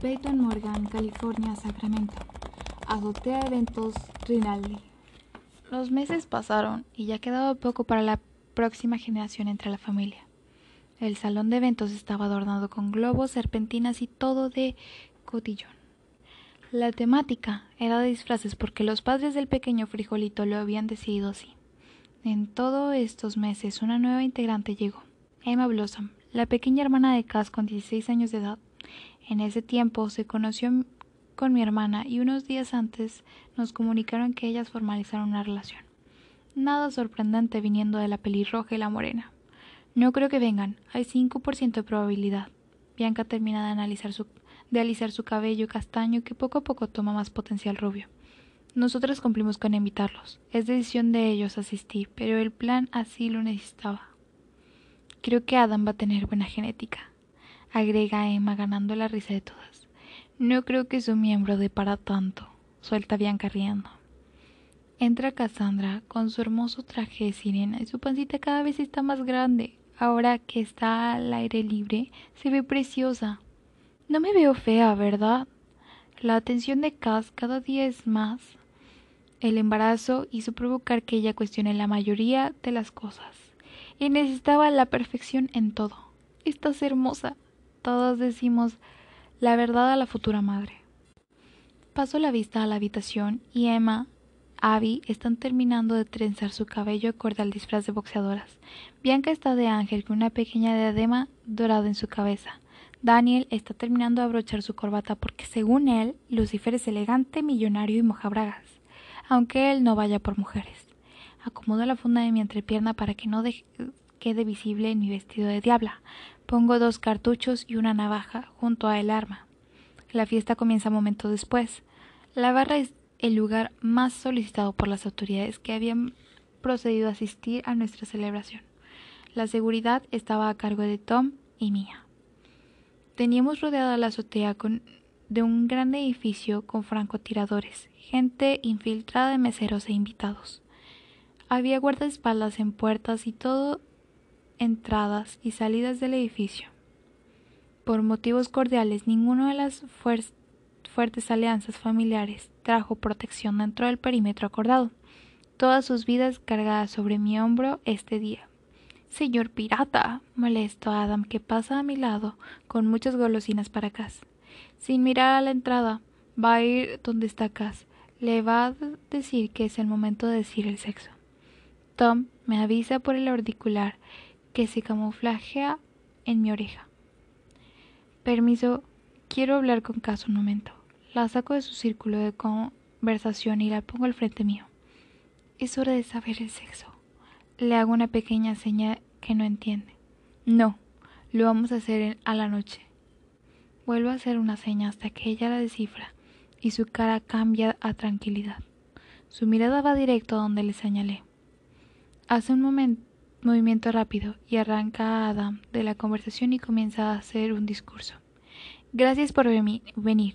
Peyton Morgan, California, Sacramento. Azotea Eventos Rinaldi. Los meses pasaron y ya quedaba poco para la próxima generación entre la familia. El salón de eventos estaba adornado con globos, serpentinas y todo de cotillón. La temática era disfraces porque los padres del pequeño frijolito lo habían decidido así. En todos estos meses una nueva integrante llegó, Emma Blossom, la pequeña hermana de Cass con 16 años de edad. En ese tiempo se conoció con mi hermana y unos días antes nos comunicaron que ellas formalizaron una relación. Nada sorprendente viniendo de la pelirroja y la morena. No creo que vengan, hay 5% de probabilidad. Bianca termina de analizar su, de alisar su cabello castaño que poco a poco toma más potencial rubio. Nosotras cumplimos con invitarlos. Es decisión de ellos asistir, pero el plan así lo necesitaba. Creo que Adam va a tener buena genética, agrega Emma ganando la risa de todas. No creo que su miembro dé para tanto, suelta Bianca riendo. Entra Cassandra con su hermoso traje de sirena y su pancita cada vez está más grande. Ahora que está al aire libre, se ve preciosa. No me veo fea, ¿verdad? La atención de Cass cada día es más. El embarazo hizo provocar que ella cuestione la mayoría de las cosas. Y necesitaba la perfección en todo. Estás hermosa. Todos decimos la verdad a la futura madre. Paso la vista a la habitación y Emma, Abby están terminando de trenzar su cabello acorde al disfraz de boxeadoras. Bianca está de ángel con una pequeña diadema dorada en su cabeza. Daniel está terminando de abrochar su corbata porque según él, Lucifer es elegante, millonario y mojabragas, aunque él no vaya por mujeres. Acomodo la funda de mi entrepierna para que no quede visible mi vestido de diabla. Pongo dos cartuchos y una navaja junto a el arma. La fiesta comienza momento después. La barra es el lugar más solicitado por las autoridades que habían procedido a asistir a nuestra celebración. La seguridad estaba a cargo de Tom y mía. Teníamos rodeada la azotea de un gran edificio con francotiradores, gente infiltrada de meseros e invitados. Había guardaespaldas en puertas y todo entradas y salidas del edificio. Por motivos cordiales, ninguna de las fuertes alianzas familiares trajo protección dentro del perímetro acordado. Todas sus vidas cargadas sobre mi hombro este día. Señor pirata, molesto a Adam que pasa a mi lado con muchas golosinas para Cass. Sin mirar a la entrada, va a ir donde está Cass. Le va a decir que es el momento de decir el sexo. Tom me avisa por el auricular que se camuflajea en mi oreja. Permiso, quiero hablar con Cass un momento. La saco de su círculo de conversación y la pongo al frente mío. Es hora de saber el sexo. Le hago una pequeña seña que no entiende. No, lo vamos a hacer a la noche. Vuelvo a hacer una seña hasta que ella la descifra y su cara cambia a tranquilidad. Su mirada va directo a donde le señalé. Hace un momento movimiento rápido y arranca a Adam de la conversación y comienza a hacer un discurso. Gracias por venir.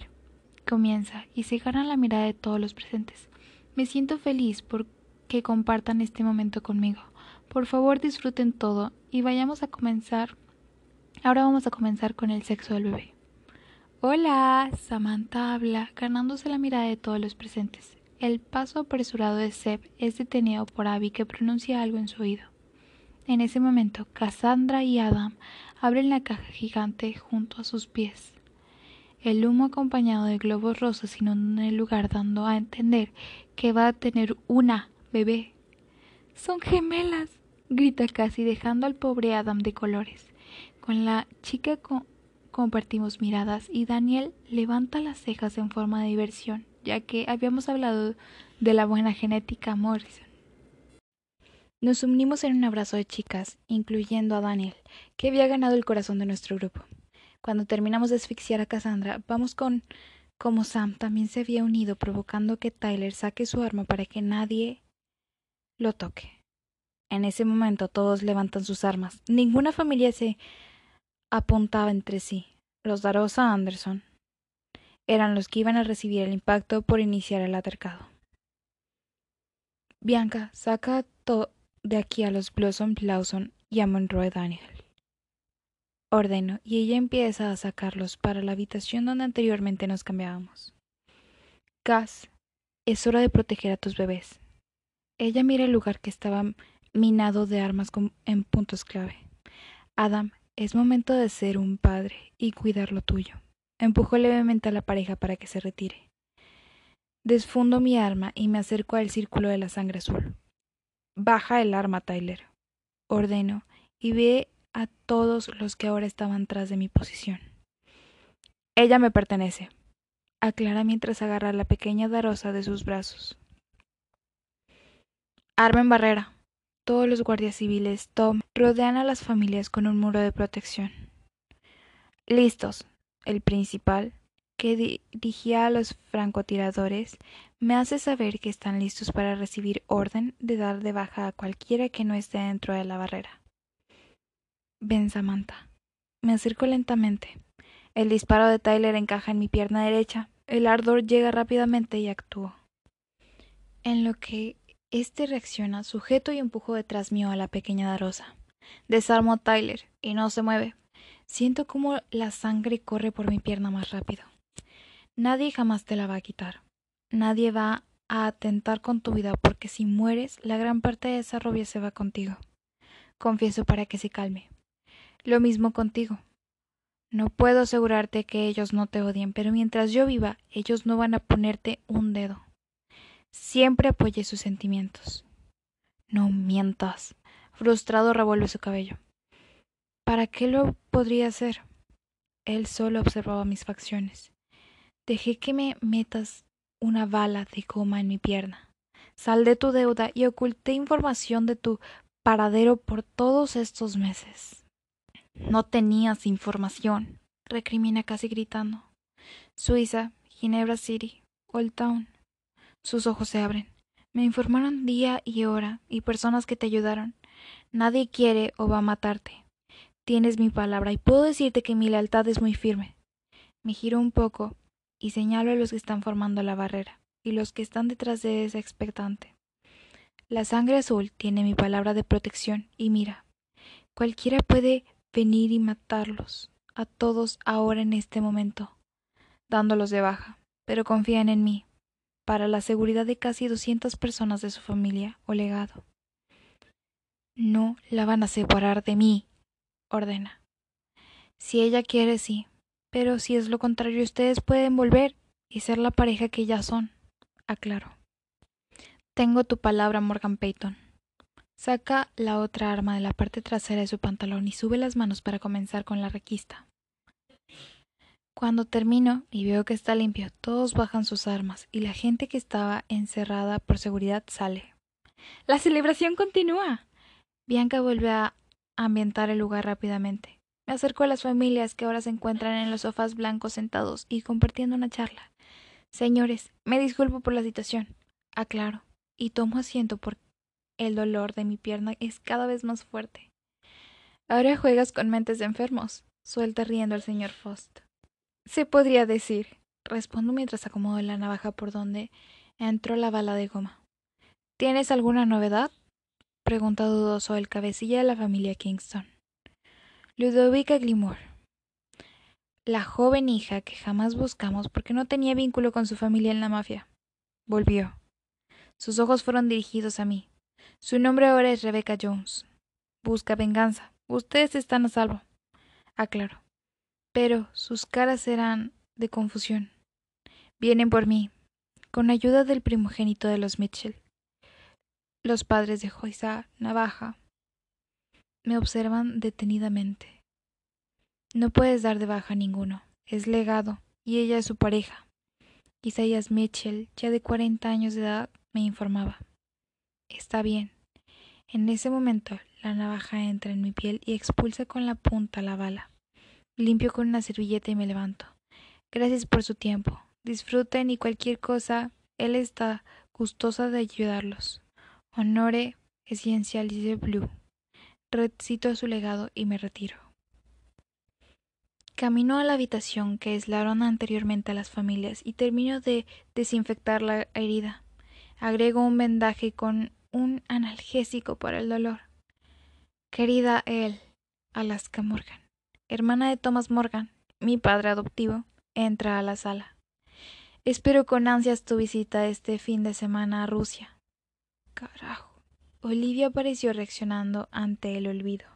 Comienza y se gana la mirada de todos los presentes. Me siento feliz por que compartan este momento conmigo. Por favor disfruten todo y vayamos a comenzar. Ahora vamos a comenzar con el sexo del bebé. Hola, Samantha habla, ganándose la mirada de todos los presentes. El paso apresurado de Seb es detenido por Abby que pronuncia algo en su oído. En ese momento, Cassandra y Adam abren la caja gigante junto a sus pies. El humo acompañado de globos rosas inunda el lugar dando a entender que va a tener una bebé. Son gemelas, grita casi dejando al pobre Adam de colores. Con la chica compartimos miradas y Daniel levanta las cejas en forma de diversión, ya que habíamos hablado de la buena genética Morrison. Nos unimos en un abrazo de chicas, incluyendo a Daniel, que había ganado el corazón de nuestro grupo. Cuando terminamos de asfixiar a Cassandra, vamos con como Sam también se había unido, provocando que Tyler saque su arma para que nadie lo toque. En ese momento todos levantan sus armas. Ninguna familia se apuntaba entre sí. Los Darosa Anderson eran los que iban a recibir el impacto por iniciar el altercado. Bianca, saca de aquí a los Blossom Lawson y a Monroe Daniel. ordeno, y ella empieza a sacarlos para la habitación donde anteriormente nos cambiábamos. Gas, es hora de proteger a tus bebés. Ella mira el lugar que estaba minado de armas en puntos clave. Adam, es momento de ser un padre y cuidar lo tuyo. Empujo levemente a la pareja para que se retire. Desfundo mi arma y me acerco al círculo de la sangre azul. Baja el arma, Tyler. Ordeno y ve a todos los que ahora estaban tras de mi posición. Ella me pertenece, aclara mientras agarra a la pequeña Darosa de sus brazos. Armen barrera. Todos los guardias civiles Tom rodean a las familias con un muro de protección. Listos. El principal, que dirigía a los francotiradores, me hace saber que están listos para recibir orden de dar de baja a cualquiera que no esté dentro de la barrera. Ven, Samantha. Me acerco lentamente. El disparo de Tyler encaja en mi pierna derecha. El ardor llega rápidamente y actúo. En lo que este reacciona, sujeto y empujo detrás mío a la pequeña Darosa. Desarmo a Tyler y no se mueve. Siento como la sangre corre por mi pierna más rápido. Nadie jamás te la va a quitar. Nadie va a atentar con tu vida porque si mueres, la gran parte de esa robia se va contigo. Confieso para que se calme. Lo mismo contigo. No puedo asegurarte que ellos no te odien, pero mientras yo viva, ellos no van a ponerte un dedo. Siempre apoyé sus sentimientos. No mientas. Frustrado revuelve su cabello. ¿Para qué lo podría hacer? Él solo observaba mis facciones. Dejé que me metas una bala de goma en mi pierna. Saldé tu deuda y oculté información de tu paradero por todos estos meses. No tenías información, recrimina casi gritando. Suiza, Ginebra City, Old Town. Sus ojos se abren. Me informaron día y hora y personas que te ayudaron. Nadie quiere o va a matarte. Tienes mi palabra y puedo decirte que mi lealtad es muy firme. Me giro un poco y señalo a los que están formando la barrera y los que están detrás de esa expectante. La sangre azul tiene mi palabra de protección y mira, cualquiera puede venir y matarlos a todos ahora en este momento, dándolos de baja, pero confían en mí para la seguridad de casi doscientas personas de su familia o legado. No la van a separar de mí, ordena. Si ella quiere, sí, pero si es lo contrario, ustedes pueden volver y ser la pareja que ya son, aclaro. Tengo tu palabra, Morgan Peyton. Saca la otra arma de la parte trasera de su pantalón y sube las manos para comenzar con la requista. Cuando termino y veo que está limpio, todos bajan sus armas y la gente que estaba encerrada por seguridad sale. La celebración continúa. Bianca vuelve a ambientar el lugar rápidamente. Me acerco a las familias que ahora se encuentran en los sofás blancos sentados y compartiendo una charla. Señores, me disculpo por la situación. Aclaro, y tomo asiento porque el dolor de mi pierna es cada vez más fuerte. Ahora juegas con mentes de enfermos, suelta riendo el señor Faust. Se podría decir, respondo mientras acomodo la navaja por donde entró la bala de goma. ¿Tienes alguna novedad? pregunta dudoso el cabecilla de la familia Kingston. Ludovica Glimore. La joven hija que jamás buscamos porque no tenía vínculo con su familia en la mafia. Volvió. Sus ojos fueron dirigidos a mí. Su nombre ahora es Rebecca Jones. Busca venganza. Ustedes están a salvo. Aclaro pero sus caras eran de confusión. Vienen por mí, con ayuda del primogénito de los Mitchell. Los padres de Joisa Navaja me observan detenidamente. No puedes dar de baja a ninguno. Es legado, y ella es su pareja. Isaías Mitchell, ya de cuarenta años de edad, me informaba. Está bien. En ese momento, la navaja entra en mi piel y expulsa con la punta la bala. Limpio con una servilleta y me levanto. Gracias por su tiempo. Disfruten y cualquier cosa, él está gustosa de ayudarlos. Honore Essentialize Blue. Recito su legado y me retiro. Camino a la habitación que aislaron anteriormente a las familias y termino de desinfectar la herida. Agrego un vendaje con un analgésico para el dolor. Querida él, Alaska Morgan. hermana de Thomas Morgan, mi padre adoptivo, entra a la sala. Espero con ansias tu visita este fin de semana a Rusia. Carajo. Olivia pareció reaccionando ante el olvido.